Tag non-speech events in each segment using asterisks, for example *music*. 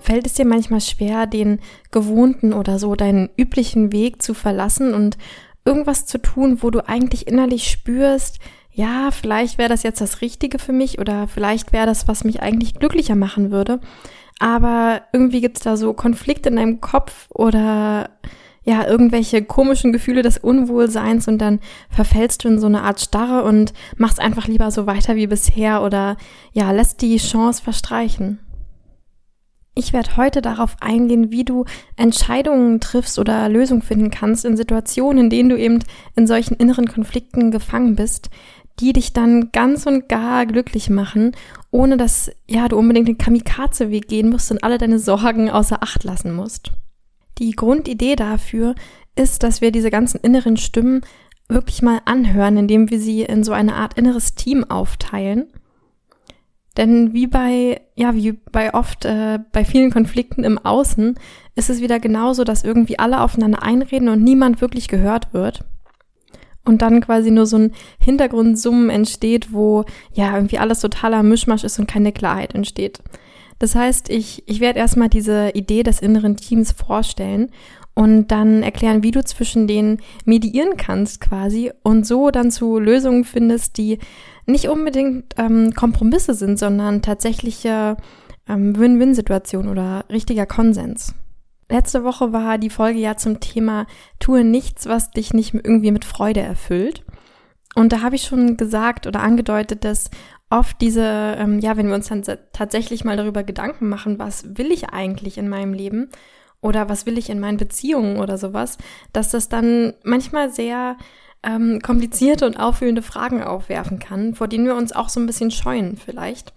Fällt es dir manchmal schwer, den gewohnten oder so deinen üblichen Weg zu verlassen und irgendwas zu tun, wo du eigentlich innerlich spürst, ja, vielleicht wäre das jetzt das Richtige für mich oder vielleicht wäre das, was mich eigentlich glücklicher machen würde. Aber irgendwie gibt's da so Konflikte in deinem Kopf oder ja, irgendwelche komischen Gefühle des Unwohlseins und dann verfällst du in so eine Art Starre und machst einfach lieber so weiter wie bisher oder ja, lässt die Chance verstreichen. Ich werde heute darauf eingehen, wie du Entscheidungen triffst oder Lösungen finden kannst in Situationen, in denen du eben in solchen inneren Konflikten gefangen bist, die dich dann ganz und gar glücklich machen, ohne dass ja du unbedingt den Kamikaze-Weg gehen musst und alle deine Sorgen außer Acht lassen musst. Die Grundidee dafür ist, dass wir diese ganzen inneren Stimmen wirklich mal anhören, indem wir sie in so eine Art inneres Team aufteilen denn wie bei, ja, wie bei oft äh, bei vielen Konflikten im Außen ist es wieder genauso, dass irgendwie alle aufeinander einreden und niemand wirklich gehört wird. Und dann quasi nur so ein Hintergrundsummen entsteht, wo ja irgendwie alles totaler Mischmasch ist und keine Klarheit entsteht. Das heißt, ich, ich werde erstmal diese Idee des inneren Teams vorstellen und dann erklären, wie du zwischen denen mediieren kannst quasi und so dann zu Lösungen findest, die nicht unbedingt ähm, Kompromisse sind, sondern tatsächliche ähm, Win-Win-Situationen oder richtiger Konsens. Letzte Woche war die Folge ja zum Thema Tue nichts, was dich nicht irgendwie mit Freude erfüllt. Und da habe ich schon gesagt oder angedeutet, dass oft diese, ähm, ja, wenn wir uns dann tatsächlich mal darüber Gedanken machen, was will ich eigentlich in meinem Leben oder was will ich in meinen Beziehungen oder sowas, dass das dann manchmal sehr ähm, komplizierte und auffühlende Fragen aufwerfen kann, vor denen wir uns auch so ein bisschen scheuen vielleicht.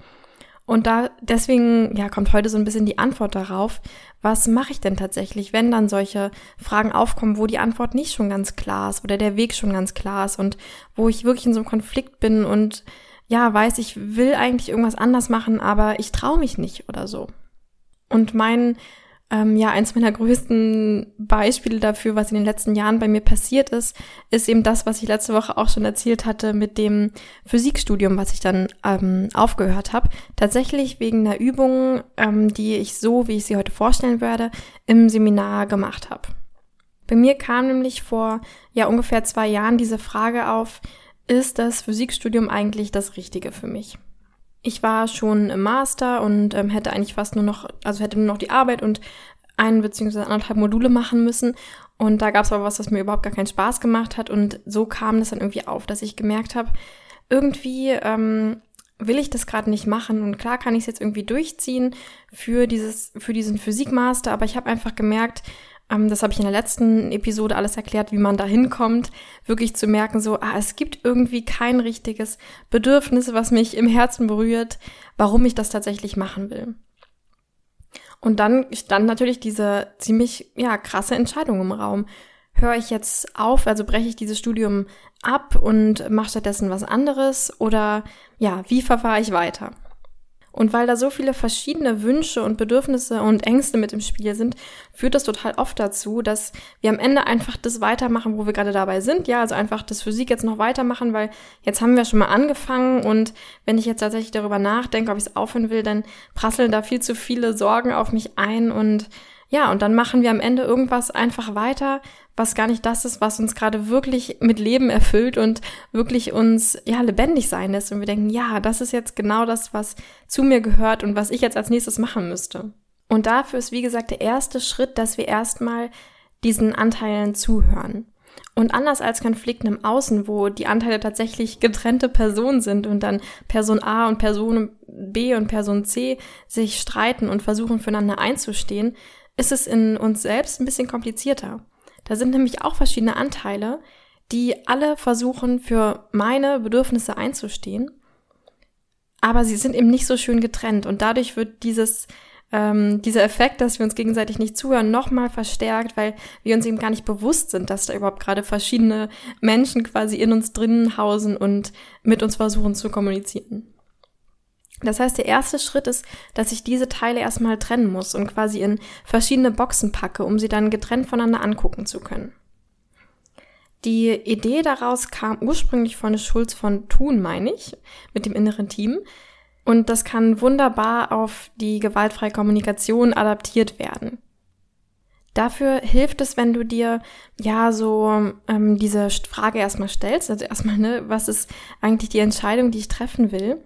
Und da deswegen ja kommt heute so ein bisschen die Antwort darauf, was mache ich denn tatsächlich, wenn dann solche Fragen aufkommen, wo die Antwort nicht schon ganz klar ist oder der Weg schon ganz klar ist und wo ich wirklich in so einem Konflikt bin und ja, weiß, ich will eigentlich irgendwas anders machen, aber ich traue mich nicht oder so. Und mein ähm, ja, eins meiner größten Beispiele dafür, was in den letzten Jahren bei mir passiert ist, ist eben das, was ich letzte Woche auch schon erzählt hatte mit dem Physikstudium, was ich dann ähm, aufgehört habe. Tatsächlich wegen einer Übung, ähm, die ich so, wie ich sie heute vorstellen werde, im Seminar gemacht habe. Bei mir kam nämlich vor ja ungefähr zwei Jahren diese Frage auf, ist das Physikstudium eigentlich das Richtige für mich? ich war schon im Master und ähm, hätte eigentlich fast nur noch, also hätte nur noch die Arbeit und ein beziehungsweise anderthalb Module machen müssen. Und da gab es aber was, was mir überhaupt gar keinen Spaß gemacht hat. Und so kam das dann irgendwie auf, dass ich gemerkt habe, irgendwie ähm, will ich das gerade nicht machen. Und klar kann ich es jetzt irgendwie durchziehen für dieses, für diesen Physikmaster, aber ich habe einfach gemerkt, das habe ich in der letzten Episode alles erklärt, wie man da hinkommt, wirklich zu merken, so, ah, es gibt irgendwie kein richtiges Bedürfnis, was mich im Herzen berührt, warum ich das tatsächlich machen will. Und dann stand natürlich diese ziemlich, ja, krasse Entscheidung im Raum. Höre ich jetzt auf, also breche ich dieses Studium ab und mache stattdessen was anderes oder ja, wie verfahre ich weiter? Und weil da so viele verschiedene Wünsche und Bedürfnisse und Ängste mit im Spiel sind, führt das total oft dazu, dass wir am Ende einfach das weitermachen, wo wir gerade dabei sind. Ja, also einfach das Physik jetzt noch weitermachen, weil jetzt haben wir schon mal angefangen und wenn ich jetzt tatsächlich darüber nachdenke, ob ich es aufhören will, dann prasseln da viel zu viele Sorgen auf mich ein und ja, und dann machen wir am Ende irgendwas einfach weiter, was gar nicht das ist, was uns gerade wirklich mit Leben erfüllt und wirklich uns ja lebendig sein lässt. Und wir denken, ja, das ist jetzt genau das, was zu mir gehört und was ich jetzt als nächstes machen müsste. Und dafür ist, wie gesagt, der erste Schritt, dass wir erstmal diesen Anteilen zuhören. Und anders als Konflikten im Außen, wo die Anteile tatsächlich getrennte Personen sind und dann Person A und Person B und Person C sich streiten und versuchen füreinander einzustehen, ist es in uns selbst ein bisschen komplizierter. Da sind nämlich auch verschiedene Anteile, die alle versuchen, für meine Bedürfnisse einzustehen. Aber sie sind eben nicht so schön getrennt und dadurch wird dieses ähm, dieser Effekt, dass wir uns gegenseitig nicht zuhören, nochmal verstärkt, weil wir uns eben gar nicht bewusst sind, dass da überhaupt gerade verschiedene Menschen quasi in uns drinnen hausen und mit uns versuchen zu kommunizieren. Das heißt, der erste Schritt ist, dass ich diese Teile erstmal trennen muss und quasi in verschiedene Boxen packe, um sie dann getrennt voneinander angucken zu können. Die Idee daraus kam ursprünglich von Schulz von Thun, meine ich, mit dem inneren Team. Und das kann wunderbar auf die gewaltfreie Kommunikation adaptiert werden. Dafür hilft es, wenn du dir ja so ähm, diese Frage erstmal stellst, also erstmal, ne, was ist eigentlich die Entscheidung, die ich treffen will?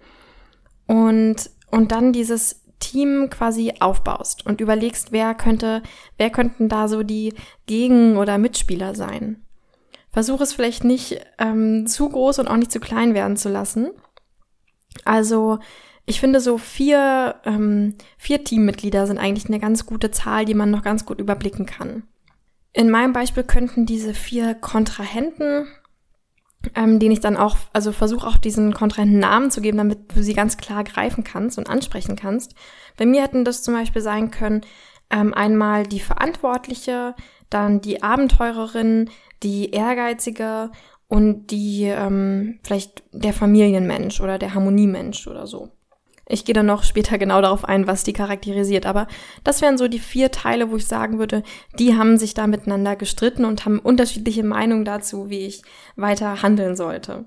Und, und dann dieses Team quasi aufbaust und überlegst, wer könnte, wer könnten da so die Gegen- oder Mitspieler sein. Versuch es vielleicht nicht ähm, zu groß und auch nicht zu klein werden zu lassen. Also ich finde so vier, ähm, vier Teammitglieder sind eigentlich eine ganz gute Zahl, die man noch ganz gut überblicken kann. In meinem Beispiel könnten diese vier Kontrahenten, ähm, den ich dann auch, also versuche auch diesen Kontrahenten Namen zu geben, damit du sie ganz klar greifen kannst und ansprechen kannst. Bei mir hätten das zum Beispiel sein können, ähm, einmal die Verantwortliche, dann die Abenteurerin, die Ehrgeizige und die ähm, vielleicht der Familienmensch oder der Harmoniemensch oder so. Ich gehe dann noch später genau darauf ein, was die charakterisiert. Aber das wären so die vier Teile, wo ich sagen würde, die haben sich da miteinander gestritten und haben unterschiedliche Meinungen dazu, wie ich weiter handeln sollte.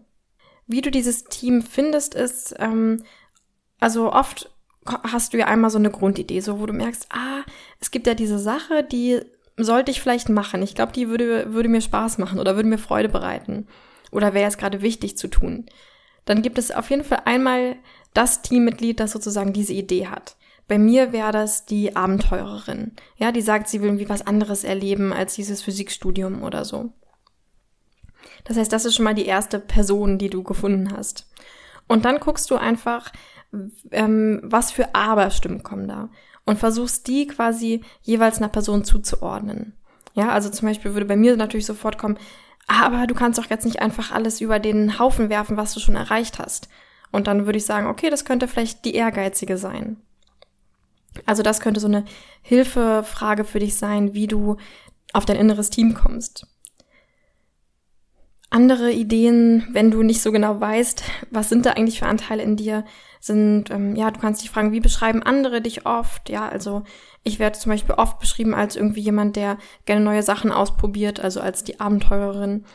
Wie du dieses Team findest, ist, ähm, also oft hast du ja einmal so eine Grundidee, so wo du merkst, ah, es gibt ja diese Sache, die sollte ich vielleicht machen. Ich glaube, die würde, würde mir Spaß machen oder würde mir Freude bereiten. Oder wäre es gerade wichtig zu tun. Dann gibt es auf jeden Fall einmal das Teammitglied, das sozusagen diese Idee hat. Bei mir wäre das die Abenteurerin. Ja, die sagt, sie will irgendwie was anderes erleben als dieses Physikstudium oder so. Das heißt, das ist schon mal die erste Person, die du gefunden hast. Und dann guckst du einfach, ähm, was für Aber-Stimmen kommen da. Und versuchst die quasi jeweils einer Person zuzuordnen. Ja, also zum Beispiel würde bei mir natürlich sofort kommen, aber du kannst doch jetzt nicht einfach alles über den Haufen werfen, was du schon erreicht hast. Und dann würde ich sagen, okay, das könnte vielleicht die Ehrgeizige sein. Also das könnte so eine Hilfefrage für dich sein, wie du auf dein inneres Team kommst. Andere Ideen, wenn du nicht so genau weißt, was sind da eigentlich für Anteile in dir, sind, ähm, ja, du kannst dich fragen, wie beschreiben andere dich oft? Ja, also ich werde zum Beispiel oft beschrieben als irgendwie jemand, der gerne neue Sachen ausprobiert, also als die Abenteurerin.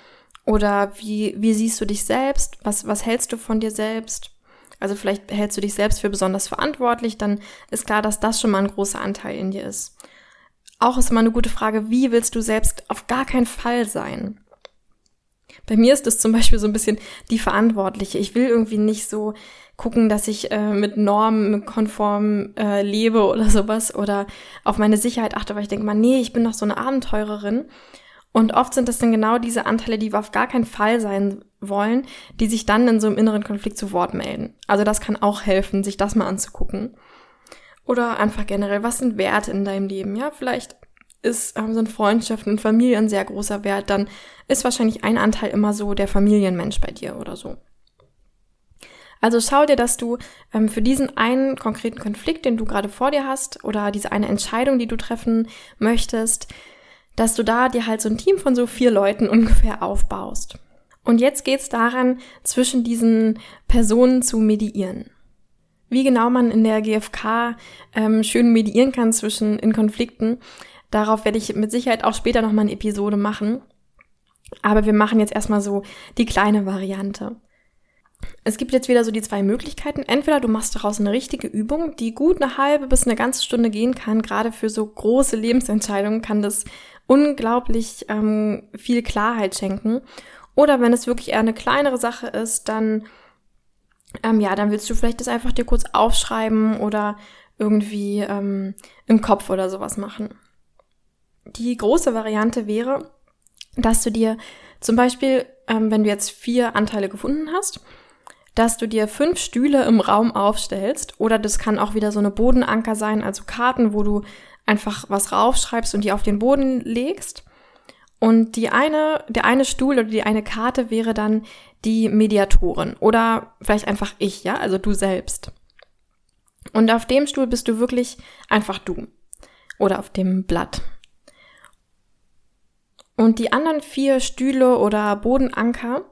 Oder wie, wie siehst du dich selbst? Was, was hältst du von dir selbst? Also vielleicht hältst du dich selbst für besonders verantwortlich, dann ist klar, dass das schon mal ein großer Anteil in dir ist. Auch ist immer eine gute Frage, wie willst du selbst auf gar keinen Fall sein? Bei mir ist es zum Beispiel so ein bisschen die Verantwortliche. Ich will irgendwie nicht so gucken, dass ich äh, mit Normen konform äh, lebe oder sowas oder auf meine Sicherheit achte, weil ich denke mal, nee, ich bin doch so eine Abenteurerin. Und oft sind das dann genau diese Anteile, die wir auf gar keinen Fall sein wollen, die sich dann in so einem inneren Konflikt zu Wort melden. Also das kann auch helfen, sich das mal anzugucken. Oder einfach generell, was sind Werte in deinem Leben? Ja, vielleicht ist, ähm, sind Freundschaften und Familie ein sehr großer Wert, dann ist wahrscheinlich ein Anteil immer so der Familienmensch bei dir oder so. Also schau dir, dass du ähm, für diesen einen konkreten Konflikt, den du gerade vor dir hast, oder diese eine Entscheidung, die du treffen möchtest, dass du da dir halt so ein Team von so vier Leuten *laughs* ungefähr aufbaust. Und jetzt geht's daran, zwischen diesen Personen zu mediieren. Wie genau man in der GfK ähm, schön mediieren kann zwischen in Konflikten, darauf werde ich mit Sicherheit auch später nochmal eine Episode machen. Aber wir machen jetzt erstmal so die kleine Variante. Es gibt jetzt wieder so die zwei Möglichkeiten. Entweder du machst daraus eine richtige Übung, die gut eine halbe bis eine ganze Stunde gehen kann. Gerade für so große Lebensentscheidungen kann das unglaublich ähm, viel Klarheit schenken. Oder wenn es wirklich eher eine kleinere Sache ist, dann ähm, ja, dann willst du vielleicht das einfach dir kurz aufschreiben oder irgendwie ähm, im Kopf oder sowas machen. Die große Variante wäre, dass du dir zum Beispiel, ähm, wenn du jetzt vier Anteile gefunden hast, dass du dir fünf Stühle im Raum aufstellst oder das kann auch wieder so eine Bodenanker sein, also Karten, wo du einfach was raufschreibst und die auf den Boden legst. Und die eine, der eine Stuhl oder die eine Karte wäre dann die Mediatorin oder vielleicht einfach ich, ja, also du selbst. Und auf dem Stuhl bist du wirklich einfach du. Oder auf dem Blatt. Und die anderen vier Stühle oder Bodenanker,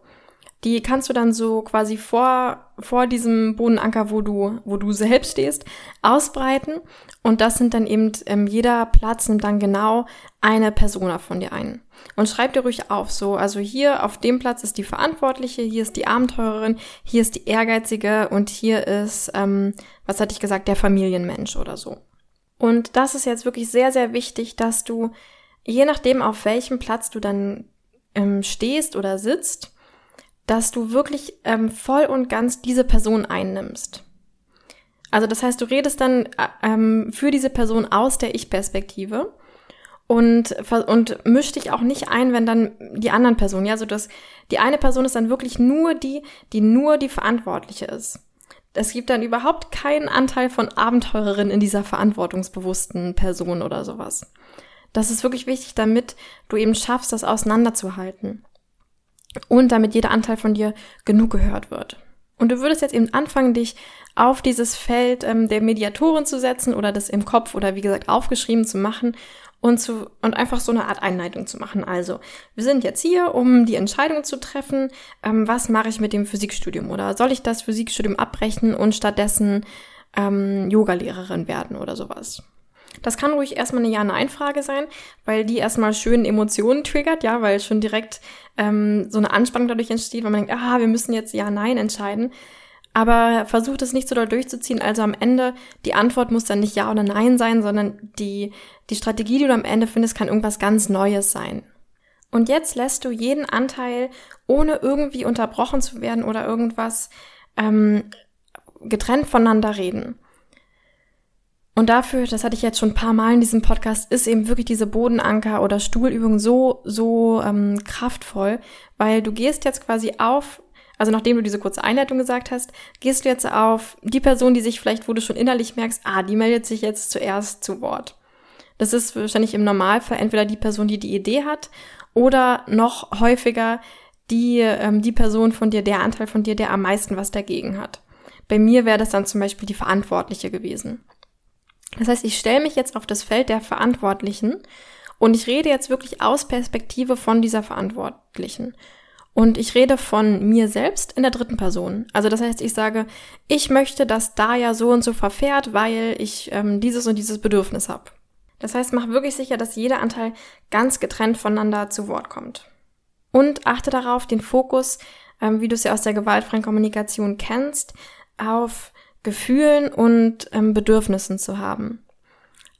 die kannst du dann so quasi vor, vor diesem Bodenanker, wo du, wo du selbst stehst, ausbreiten. Und das sind dann eben, ähm, jeder Platz nimmt dann genau eine Persona von dir ein. Und schreib dir ruhig auf, so, also hier auf dem Platz ist die Verantwortliche, hier ist die Abenteurerin, hier ist die Ehrgeizige und hier ist, ähm, was hatte ich gesagt, der Familienmensch oder so. Und das ist jetzt wirklich sehr, sehr wichtig, dass du, je nachdem, auf welchem Platz du dann ähm, stehst oder sitzt, dass du wirklich ähm, voll und ganz diese Person einnimmst. Also das heißt, du redest dann äh, ähm, für diese Person aus der Ich-Perspektive und, und misch dich auch nicht ein, wenn dann die anderen Personen, ja, so dass die eine Person ist dann wirklich nur die, die nur die Verantwortliche ist. Es gibt dann überhaupt keinen Anteil von Abenteurerin in dieser verantwortungsbewussten Person oder sowas. Das ist wirklich wichtig, damit du eben schaffst, das auseinanderzuhalten und damit jeder Anteil von dir genug gehört wird. Und du würdest jetzt eben anfangen, dich auf dieses Feld ähm, der Mediatorin zu setzen oder das im Kopf oder wie gesagt aufgeschrieben zu machen und zu und einfach so eine Art Einleitung zu machen. Also wir sind jetzt hier, um die Entscheidung zu treffen, ähm, was mache ich mit dem Physikstudium oder soll ich das Physikstudium abbrechen und stattdessen ähm, Yogalehrerin werden oder sowas. Das kann ruhig erstmal eine Ja-Nein-Frage sein, weil die erstmal schön Emotionen triggert, ja, weil schon direkt ähm, so eine Anspannung dadurch entsteht, weil man denkt, ah, wir müssen jetzt Ja-Nein entscheiden. Aber versucht es nicht so doll durchzuziehen. Also am Ende, die Antwort muss dann nicht Ja oder Nein sein, sondern die, die Strategie, die du am Ende findest, kann irgendwas ganz Neues sein. Und jetzt lässt du jeden Anteil, ohne irgendwie unterbrochen zu werden oder irgendwas ähm, getrennt voneinander reden. Und dafür, das hatte ich jetzt schon ein paar Mal in diesem Podcast, ist eben wirklich diese Bodenanker oder Stuhlübung so, so ähm, kraftvoll, weil du gehst jetzt quasi auf, also nachdem du diese kurze Einleitung gesagt hast, gehst du jetzt auf die Person, die sich vielleicht, wo du schon innerlich merkst, ah, die meldet sich jetzt zuerst zu Wort. Das ist wahrscheinlich im Normalfall entweder die Person, die die Idee hat, oder noch häufiger die, ähm, die Person von dir, der Anteil von dir, der am meisten was dagegen hat. Bei mir wäre das dann zum Beispiel die Verantwortliche gewesen. Das heißt, ich stelle mich jetzt auf das Feld der Verantwortlichen und ich rede jetzt wirklich aus Perspektive von dieser Verantwortlichen. Und ich rede von mir selbst in der dritten Person. Also das heißt, ich sage, ich möchte, dass da ja so und so verfährt, weil ich ähm, dieses und dieses Bedürfnis habe. Das heißt, mach wirklich sicher, dass jeder Anteil ganz getrennt voneinander zu Wort kommt. Und achte darauf, den Fokus, ähm, wie du es ja aus der gewaltfreien Kommunikation kennst, auf Gefühlen und ähm, Bedürfnissen zu haben.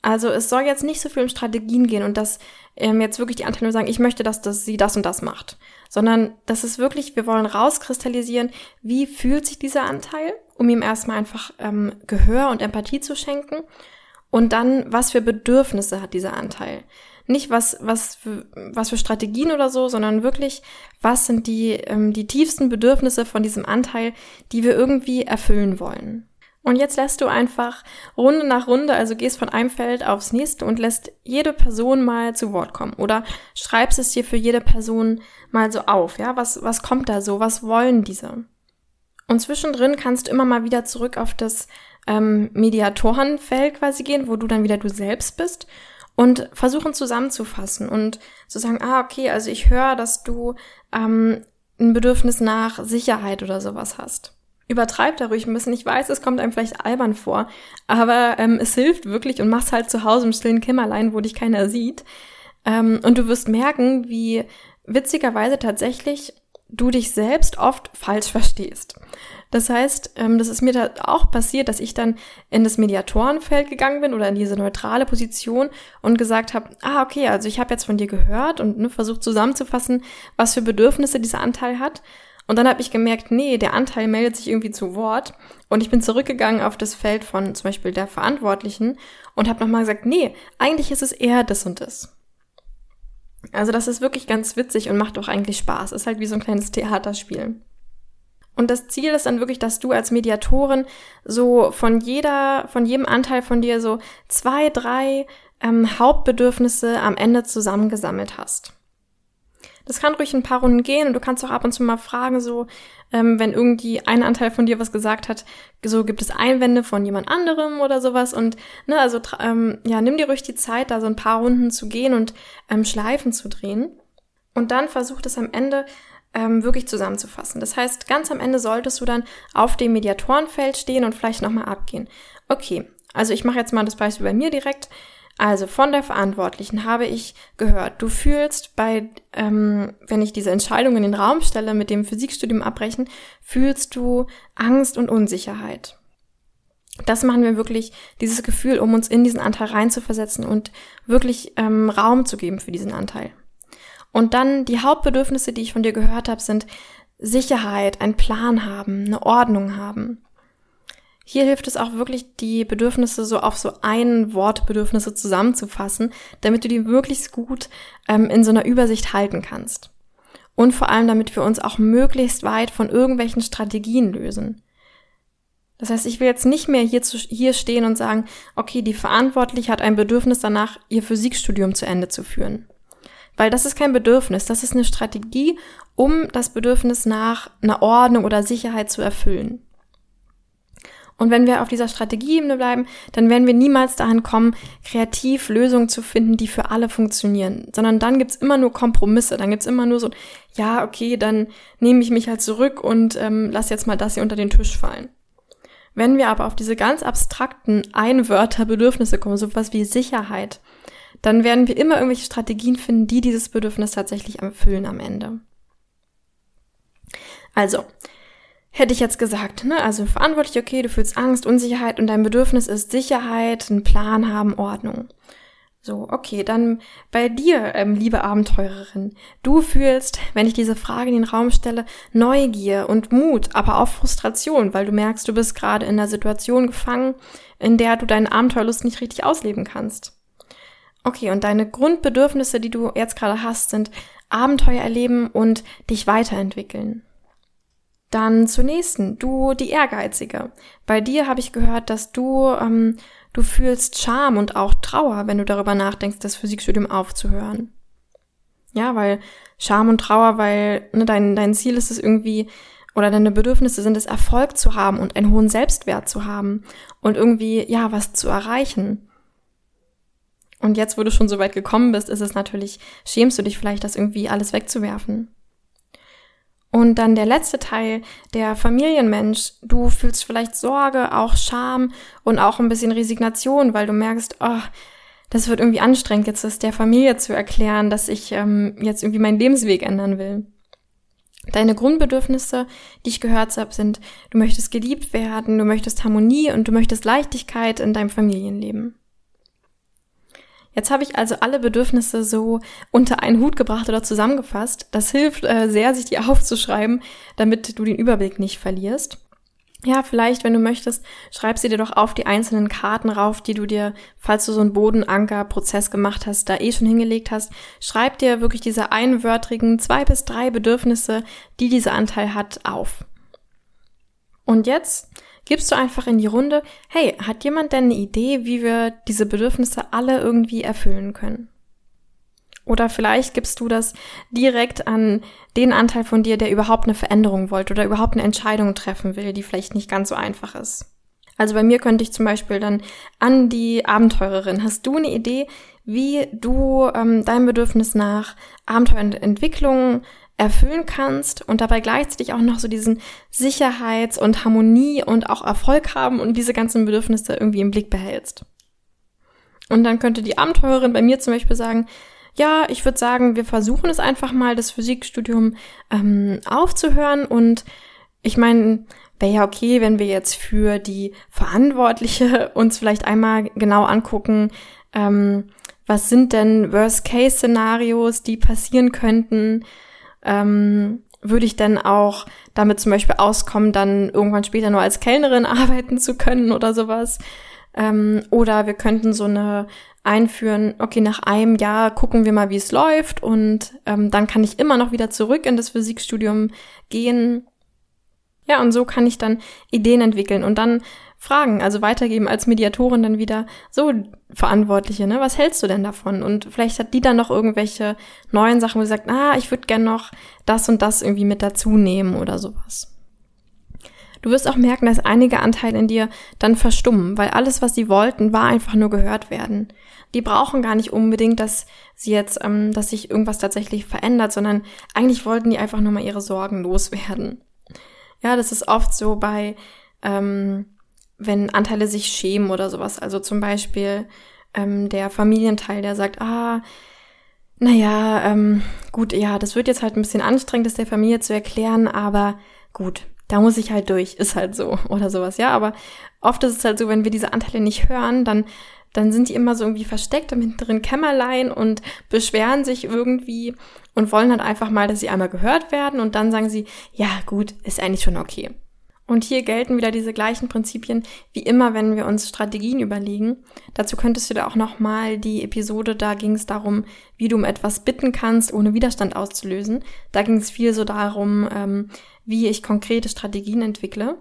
Also es soll jetzt nicht so viel um Strategien gehen und dass ähm, jetzt wirklich die Anteile sagen, ich möchte, dass, dass sie das und das macht, sondern das ist wirklich, wir wollen rauskristallisieren, wie fühlt sich dieser Anteil, um ihm erstmal einfach ähm, Gehör und Empathie zu schenken und dann, was für Bedürfnisse hat dieser Anteil nicht was, was, was für Strategien oder so, sondern wirklich, was sind die, ähm, die tiefsten Bedürfnisse von diesem Anteil, die wir irgendwie erfüllen wollen. Und jetzt lässt du einfach Runde nach Runde, also gehst von einem Feld aufs nächste und lässt jede Person mal zu Wort kommen. Oder schreibst es dir für jede Person mal so auf. Ja, was, was kommt da so? Was wollen diese? Und zwischendrin kannst du immer mal wieder zurück auf das ähm, Mediatorenfeld quasi gehen, wo du dann wieder du selbst bist und versuchen zusammenzufassen und zu sagen, ah, okay, also ich höre, dass du ähm, ein Bedürfnis nach Sicherheit oder sowas hast übertreibt da ruhig ein bisschen. Ich weiß, es kommt einem vielleicht albern vor, aber ähm, es hilft wirklich und mach's halt zu Hause im stillen Kämmerlein, wo dich keiner sieht. Ähm, und du wirst merken, wie witzigerweise tatsächlich du dich selbst oft falsch verstehst. Das heißt, ähm, das ist mir da auch passiert, dass ich dann in das Mediatorenfeld gegangen bin oder in diese neutrale Position und gesagt habe, ah, okay, also ich habe jetzt von dir gehört und ne, versucht zusammenzufassen, was für Bedürfnisse dieser Anteil hat. Und dann habe ich gemerkt, nee, der Anteil meldet sich irgendwie zu Wort. Und ich bin zurückgegangen auf das Feld von zum Beispiel der Verantwortlichen und habe nochmal gesagt, nee, eigentlich ist es eher das und das. Also das ist wirklich ganz witzig und macht auch eigentlich Spaß. Ist halt wie so ein kleines Theaterspiel. Und das Ziel ist dann wirklich, dass du als Mediatorin so von jeder, von jedem Anteil von dir so zwei, drei ähm, Hauptbedürfnisse am Ende zusammengesammelt hast. Das kann ruhig ein paar Runden gehen und du kannst auch ab und zu mal fragen, so, ähm, wenn irgendwie ein Anteil von dir was gesagt hat, so gibt es Einwände von jemand anderem oder sowas und, ne, also, ähm, ja, nimm dir ruhig die Zeit, da so ein paar Runden zu gehen und ähm, Schleifen zu drehen. Und dann versuch das am Ende ähm, wirklich zusammenzufassen. Das heißt, ganz am Ende solltest du dann auf dem Mediatorenfeld stehen und vielleicht nochmal abgehen. Okay, also ich mache jetzt mal das Beispiel bei mir direkt. Also von der Verantwortlichen habe ich gehört, du fühlst bei, ähm, wenn ich diese Entscheidung in den Raum stelle mit dem Physikstudium abbrechen, fühlst du Angst und Unsicherheit. Das machen wir wirklich, dieses Gefühl, um uns in diesen Anteil reinzuversetzen und wirklich ähm, Raum zu geben für diesen Anteil. Und dann die Hauptbedürfnisse, die ich von dir gehört habe, sind Sicherheit, ein Plan haben, eine Ordnung haben. Hier hilft es auch wirklich, die Bedürfnisse so auf so ein Wort Bedürfnisse zusammenzufassen, damit du die möglichst gut ähm, in so einer Übersicht halten kannst. Und vor allem, damit wir uns auch möglichst weit von irgendwelchen Strategien lösen. Das heißt, ich will jetzt nicht mehr hier, zu, hier stehen und sagen, okay, die Verantwortliche hat ein Bedürfnis danach, ihr Physikstudium zu Ende zu führen. Weil das ist kein Bedürfnis, das ist eine Strategie, um das Bedürfnis nach einer Ordnung oder Sicherheit zu erfüllen. Und wenn wir auf dieser Strategieebene bleiben, dann werden wir niemals dahin kommen, kreativ Lösungen zu finden, die für alle funktionieren. Sondern dann gibt's immer nur Kompromisse. Dann gibt's immer nur so, ja, okay, dann nehme ich mich halt zurück und ähm, lass jetzt mal das hier unter den Tisch fallen. Wenn wir aber auf diese ganz abstrakten Einwörter Bedürfnisse kommen, sowas wie Sicherheit, dann werden wir immer irgendwelche Strategien finden, die dieses Bedürfnis tatsächlich erfüllen am Ende. Also, hätte ich jetzt gesagt, ne? Also verantwortlich, okay, du fühlst Angst, Unsicherheit und dein Bedürfnis ist Sicherheit, einen Plan haben, Ordnung. So, okay, dann bei dir, ähm, liebe Abenteurerin, du fühlst, wenn ich diese Frage in den Raum stelle, Neugier und Mut, aber auch Frustration, weil du merkst, du bist gerade in einer Situation gefangen, in der du deine Abenteuerlust nicht richtig ausleben kannst. Okay, und deine Grundbedürfnisse, die du jetzt gerade hast, sind Abenteuer erleben und dich weiterentwickeln. Dann zur nächsten, du die Ehrgeizige. Bei dir habe ich gehört, dass du, ähm, du fühlst Scham und auch Trauer, wenn du darüber nachdenkst, das Physikstudium aufzuhören. Ja, weil Scham und Trauer, weil ne, dein, dein Ziel ist es irgendwie, oder deine Bedürfnisse sind es, Erfolg zu haben und einen hohen Selbstwert zu haben und irgendwie, ja, was zu erreichen. Und jetzt, wo du schon so weit gekommen bist, ist es natürlich, schämst du dich vielleicht, das irgendwie alles wegzuwerfen. Und dann der letzte Teil, der Familienmensch. Du fühlst vielleicht Sorge, auch Scham und auch ein bisschen Resignation, weil du merkst, oh, das wird irgendwie anstrengend, jetzt ist der Familie zu erklären, dass ich ähm, jetzt irgendwie meinen Lebensweg ändern will. Deine Grundbedürfnisse, die ich gehört habe, sind, du möchtest geliebt werden, du möchtest Harmonie und du möchtest Leichtigkeit in deinem Familienleben. Jetzt habe ich also alle Bedürfnisse so unter einen Hut gebracht oder zusammengefasst. Das hilft äh, sehr, sich die *laughs* aufzuschreiben, damit du den Überblick nicht verlierst. Ja, vielleicht, wenn du möchtest, schreib sie dir doch auf die einzelnen Karten rauf, die du dir, falls du so einen Bodenanker-Prozess gemacht hast, da eh schon hingelegt hast. Schreib dir wirklich diese einwörtrigen zwei bis drei Bedürfnisse, die dieser Anteil hat, auf. Und jetzt gibst du einfach in die Runde, hey, hat jemand denn eine Idee, wie wir diese Bedürfnisse alle irgendwie erfüllen können? Oder vielleicht gibst du das direkt an den Anteil von dir, der überhaupt eine Veränderung wollte oder überhaupt eine Entscheidung treffen will, die vielleicht nicht ganz so einfach ist. Also bei mir könnte ich zum Beispiel dann an die Abenteurerin. Hast du eine Idee, wie du ähm, dein Bedürfnis nach Abenteuerentwicklung erfüllen kannst und dabei gleichzeitig auch noch so diesen Sicherheits- und Harmonie und auch Erfolg haben und diese ganzen Bedürfnisse irgendwie im Blick behältst. Und dann könnte die Abenteurerin bei mir zum Beispiel sagen, ja, ich würde sagen, wir versuchen es einfach mal, das Physikstudium ähm, aufzuhören. Und ich meine, wäre ja okay, wenn wir jetzt für die Verantwortliche *laughs* uns vielleicht einmal genau angucken, ähm, was sind denn Worst-Case-Szenarios, die passieren könnten, ähm, würde ich dann auch damit zum Beispiel auskommen, dann irgendwann später nur als Kellnerin *laughs* arbeiten zu können oder sowas. Ähm, oder wir könnten so eine einführen, okay, nach einem Jahr gucken wir mal, wie es läuft und ähm, dann kann ich immer noch wieder zurück in das Physikstudium gehen. Ja, und so kann ich dann Ideen entwickeln und dann fragen, also weitergeben als Mediatorin dann wieder so Verantwortliche, ne? Was hältst du denn davon? Und vielleicht hat die dann noch irgendwelche neuen Sachen, wo sie sagt, ah, ich würde gern noch das und das irgendwie mit dazu nehmen oder sowas. Du wirst auch merken, dass einige Anteile in dir dann verstummen, weil alles, was sie wollten, war einfach nur gehört werden. Die brauchen gar nicht unbedingt, dass sie jetzt, ähm, dass sich irgendwas tatsächlich verändert, sondern eigentlich wollten die einfach nur mal ihre Sorgen loswerden. Ja, das ist oft so bei, ähm, wenn Anteile sich schämen oder sowas. Also zum Beispiel ähm, der Familienteil, der sagt, ah, naja, ähm, gut, ja, das wird jetzt halt ein bisschen anstrengend, das der Familie zu erklären, aber gut, da muss ich halt durch, ist halt so *laughs* oder sowas, ja. Aber oft ist es halt so, wenn wir diese Anteile nicht hören, dann dann sind die immer so irgendwie versteckt im hinteren Kämmerlein und beschweren sich irgendwie und wollen halt einfach mal, dass sie einmal gehört werden und dann sagen sie, ja gut, ist eigentlich schon okay. Und hier gelten wieder diese gleichen Prinzipien wie immer, wenn wir uns Strategien überlegen. Dazu könntest du da auch nochmal die Episode, da ging es darum, wie du um etwas bitten kannst, ohne Widerstand auszulösen. Da ging es viel so darum, ähm, wie ich konkrete Strategien entwickle.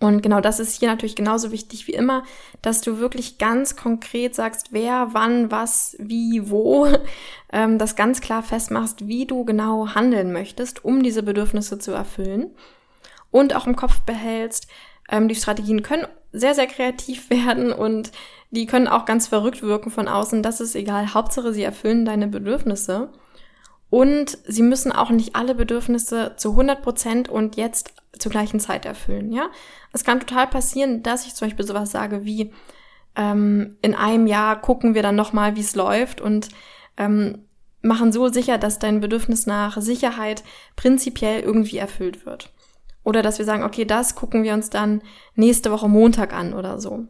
Und genau das ist hier natürlich genauso wichtig wie immer, dass du wirklich ganz konkret sagst, wer, wann, was, wie, wo, *laughs* ähm, das ganz klar festmachst, wie du genau handeln möchtest, um diese Bedürfnisse zu erfüllen und auch im Kopf behältst, ähm, die Strategien können sehr, sehr kreativ *laughs* werden und die können auch ganz verrückt wirken von außen. Das ist egal. Hauptsache, sie erfüllen deine Bedürfnisse. Und sie müssen auch nicht alle Bedürfnisse zu 100 Prozent und jetzt zur gleichen Zeit erfüllen, ja. Es kann total passieren, dass ich zum Beispiel sowas sage wie, ähm, in einem Jahr gucken wir dann nochmal, wie es läuft und ähm, machen so sicher, dass dein Bedürfnis nach Sicherheit prinzipiell irgendwie erfüllt wird. Oder dass wir sagen, okay, das gucken wir uns dann nächste Woche Montag an oder so.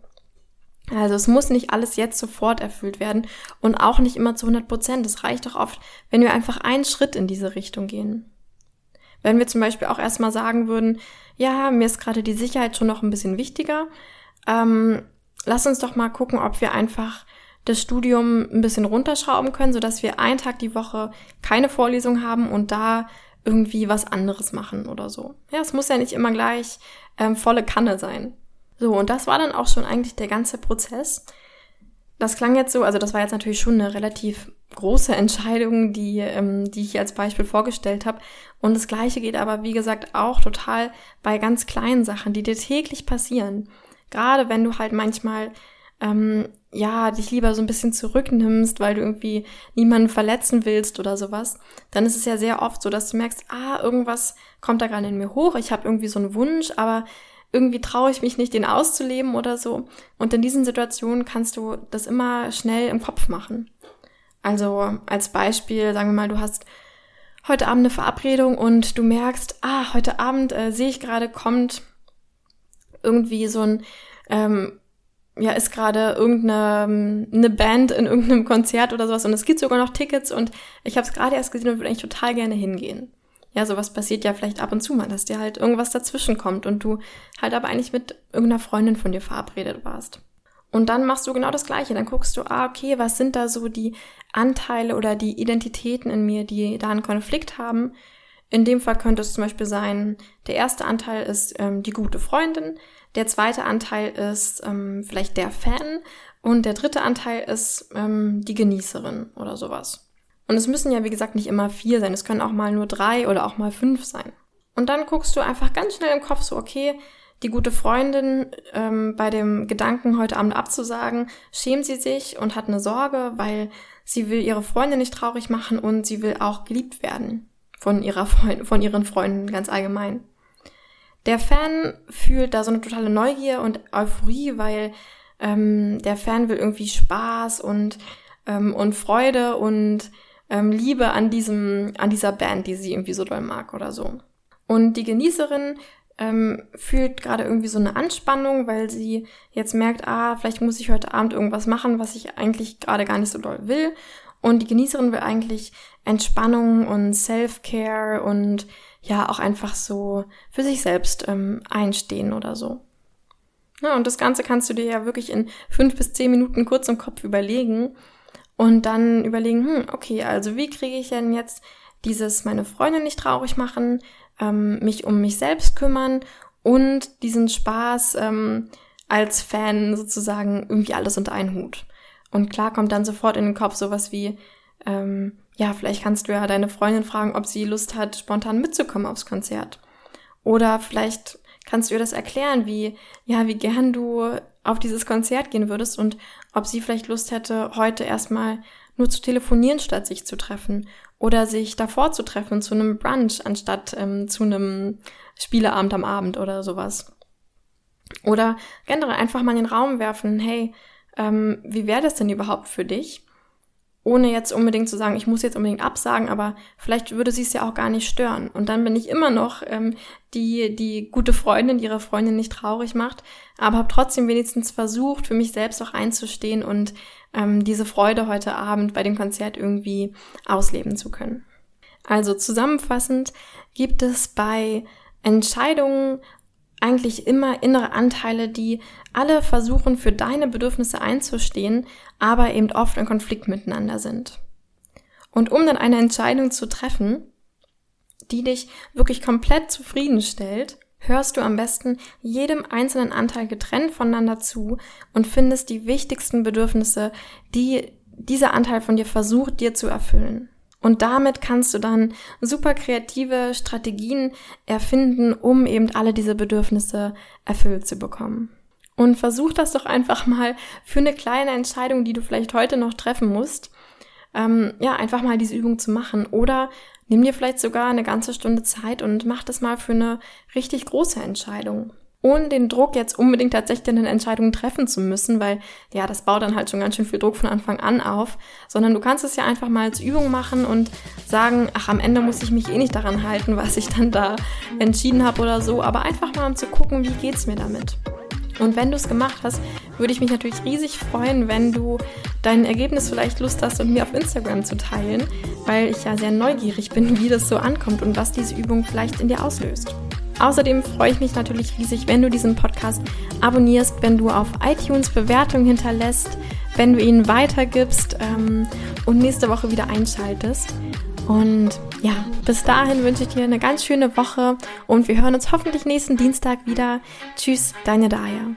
Also es muss nicht alles jetzt sofort erfüllt werden und auch nicht immer zu 100 Prozent. Es reicht doch oft, wenn wir einfach einen Schritt in diese Richtung gehen. Wenn wir zum Beispiel auch erstmal sagen würden, ja, mir ist gerade die Sicherheit schon noch ein bisschen wichtiger, ähm, lass uns doch mal gucken, ob wir einfach das Studium ein bisschen runterschrauben können, sodass wir einen Tag die Woche keine Vorlesung haben und da irgendwie was anderes machen oder so. Ja, es muss ja nicht immer gleich ähm, volle Kanne sein. So, und das war dann auch schon eigentlich der ganze Prozess. Das klang jetzt so, also das war jetzt natürlich schon eine relativ große Entscheidung, die, ähm, die ich hier als Beispiel vorgestellt habe. Und das gleiche geht aber, wie gesagt, auch total bei ganz kleinen Sachen, die dir täglich passieren. Gerade wenn du halt manchmal ähm, ja, dich lieber so ein bisschen zurücknimmst, weil du irgendwie niemanden verletzen willst oder sowas, dann ist es ja sehr oft so, dass du merkst, ah, irgendwas kommt da gerade in mir hoch, ich habe irgendwie so einen Wunsch, aber irgendwie traue ich mich nicht, den auszuleben oder so. Und in diesen Situationen kannst du das immer schnell im Kopf machen. Also als Beispiel, sagen wir mal, du hast heute Abend eine Verabredung und du merkst, ah, heute Abend äh, sehe ich gerade, kommt irgendwie so ein ähm, ja, ist gerade irgendeine eine Band in irgendeinem Konzert oder sowas und es gibt sogar noch Tickets und ich habe es gerade erst gesehen und würde eigentlich total gerne hingehen. Ja, sowas passiert ja vielleicht ab und zu mal, dass dir halt irgendwas dazwischen kommt und du halt aber eigentlich mit irgendeiner Freundin von dir verabredet warst. Und dann machst du genau das Gleiche. Dann guckst du, ah, okay, was sind da so die Anteile oder die Identitäten in mir, die da einen Konflikt haben? In dem Fall könnte es zum Beispiel sein, der erste Anteil ist ähm, die gute Freundin, der zweite Anteil ist ähm, vielleicht der Fan und der dritte Anteil ist ähm, die Genießerin oder sowas. Und es müssen ja, wie gesagt, nicht immer vier sein. Es können auch mal nur drei oder auch mal fünf sein. Und dann guckst du einfach ganz schnell im Kopf so, okay, die gute Freundin ähm, bei dem Gedanken, heute Abend abzusagen, schämt sie sich und hat eine Sorge, weil sie will ihre Freundin nicht traurig machen und sie will auch geliebt werden von ihrer Freund von ihren Freunden ganz allgemein. Der Fan fühlt da so eine totale Neugier und Euphorie, weil ähm, der Fan will irgendwie Spaß und, ähm, und Freude und ähm, Liebe an diesem, an dieser Band, die sie irgendwie so doll mag oder so. Und die Genießerin ähm, fühlt gerade irgendwie so eine Anspannung, weil sie jetzt merkt, ah, vielleicht muss ich heute Abend irgendwas machen, was ich eigentlich gerade gar nicht so doll will. Und die Genießerin will eigentlich Entspannung und Self-Care und ja auch einfach so für sich selbst ähm, einstehen oder so. Ja, und das Ganze kannst du dir ja wirklich in fünf bis zehn Minuten kurz im Kopf überlegen und dann überlegen, hm, okay, also wie kriege ich denn jetzt dieses meine Freundin nicht traurig machen, ähm, mich um mich selbst kümmern und diesen Spaß ähm, als Fan sozusagen irgendwie alles unter einen Hut. Und klar kommt dann sofort in den Kopf sowas wie, ähm, ja, vielleicht kannst du ja deine Freundin fragen, ob sie Lust hat, spontan mitzukommen aufs Konzert. Oder vielleicht kannst du ihr das erklären, wie, ja, wie gern du auf dieses Konzert gehen würdest und ob sie vielleicht Lust hätte, heute erstmal nur zu telefonieren, statt sich zu treffen. Oder sich davor zu treffen zu einem Brunch, anstatt ähm, zu einem Spieleabend am Abend oder sowas. Oder generell einfach mal in den Raum werfen, hey, ähm, wie wäre das denn überhaupt für dich? Ohne jetzt unbedingt zu sagen, ich muss jetzt unbedingt absagen, aber vielleicht würde sie es ja auch gar nicht stören. Und dann bin ich immer noch ähm, die, die gute Freundin, die ihre Freundin nicht traurig macht, aber habe trotzdem wenigstens versucht, für mich selbst auch einzustehen und ähm, diese Freude heute Abend bei dem Konzert irgendwie ausleben zu können. Also zusammenfassend gibt es bei Entscheidungen eigentlich immer innere Anteile, die alle versuchen, für deine Bedürfnisse einzustehen, aber eben oft in Konflikt miteinander sind. Und um dann eine Entscheidung zu treffen, die dich wirklich komplett zufriedenstellt, hörst du am besten jedem einzelnen Anteil getrennt voneinander zu und findest die wichtigsten Bedürfnisse, die dieser Anteil von dir versucht, dir zu erfüllen. Und damit kannst du dann super kreative Strategien erfinden, um eben alle diese Bedürfnisse erfüllt zu bekommen. Und versuch das doch einfach mal für eine kleine Entscheidung, die du vielleicht heute noch treffen musst, ähm, ja, einfach mal diese Übung zu machen. Oder nimm dir vielleicht sogar eine ganze Stunde Zeit und mach das mal für eine richtig große Entscheidung ohne den Druck jetzt unbedingt tatsächlich eine Entscheidung treffen zu müssen, weil ja, das baut dann halt schon ganz schön viel Druck von Anfang an auf, sondern du kannst es ja einfach mal als Übung machen und sagen, ach, am Ende muss ich mich eh nicht daran halten, was ich dann da entschieden habe oder so, aber einfach mal um zu gucken, wie geht's mir damit. Und wenn du es gemacht hast, würde ich mich natürlich riesig freuen, wenn du dein Ergebnis vielleicht Lust hast, mit mir auf Instagram zu teilen, weil ich ja sehr neugierig bin, wie das so ankommt und was diese Übung vielleicht in dir auslöst. Außerdem freue ich mich natürlich riesig, wenn du diesen Podcast abonnierst, wenn du auf iTunes Bewertungen hinterlässt, wenn du ihn weitergibst ähm, und nächste Woche wieder einschaltest. Und ja, bis dahin wünsche ich dir eine ganz schöne Woche und wir hören uns hoffentlich nächsten Dienstag wieder. Tschüss, deine Daya.